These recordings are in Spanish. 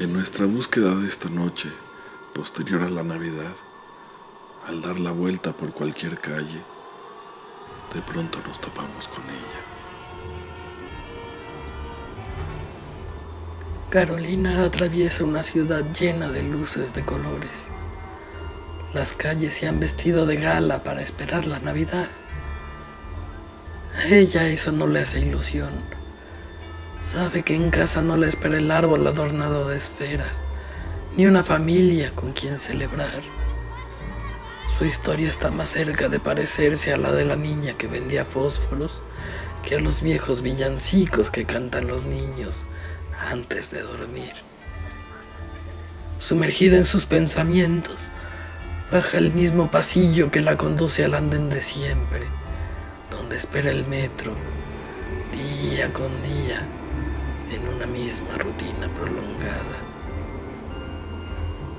En nuestra búsqueda de esta noche, posterior a la Navidad, al dar la vuelta por cualquier calle, de pronto nos topamos con ella. Carolina atraviesa una ciudad llena de luces de colores. Las calles se han vestido de gala para esperar la Navidad. A ella eso no le hace ilusión. Sabe que en casa no le espera el árbol adornado de esferas, ni una familia con quien celebrar. Su historia está más cerca de parecerse a la de la niña que vendía fósforos que a los viejos villancicos que cantan los niños antes de dormir. Sumergida en sus pensamientos, baja el mismo pasillo que la conduce al andén de siempre, donde espera el metro, día con día en una misma rutina prolongada.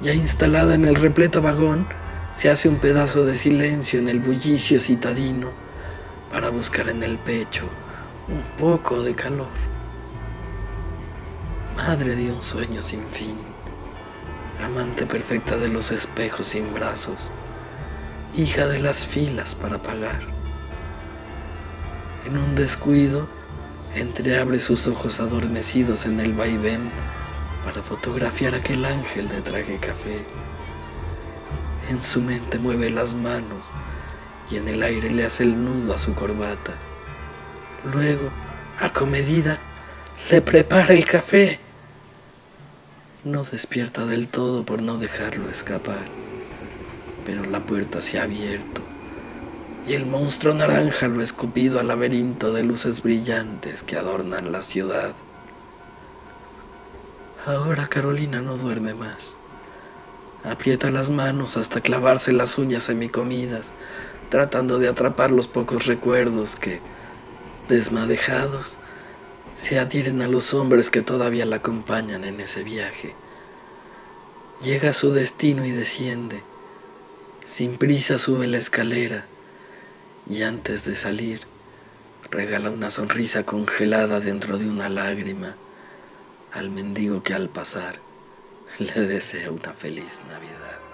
Ya instalada en el repleto vagón, se hace un pedazo de silencio en el bullicio citadino para buscar en el pecho un poco de calor. Madre de un sueño sin fin, amante perfecta de los espejos sin brazos, hija de las filas para pagar. En un descuido, Entreabre sus ojos adormecidos en el vaivén para fotografiar aquel ángel de traje café. En su mente mueve las manos y en el aire le hace el nudo a su corbata. Luego, acomedida, le prepara el café. No despierta del todo por no dejarlo escapar, pero la puerta se ha abierto y el monstruo naranja lo escupido al laberinto de luces brillantes que adornan la ciudad. Ahora Carolina no duerme más. Aprieta las manos hasta clavarse las uñas semicomidas, tratando de atrapar los pocos recuerdos que, desmadejados, se adhieren a los hombres que todavía la acompañan en ese viaje. Llega a su destino y desciende. Sin prisa sube la escalera y antes de salir regala una sonrisa congelada dentro de una lágrima al mendigo que al pasar le desea una feliz Navidad.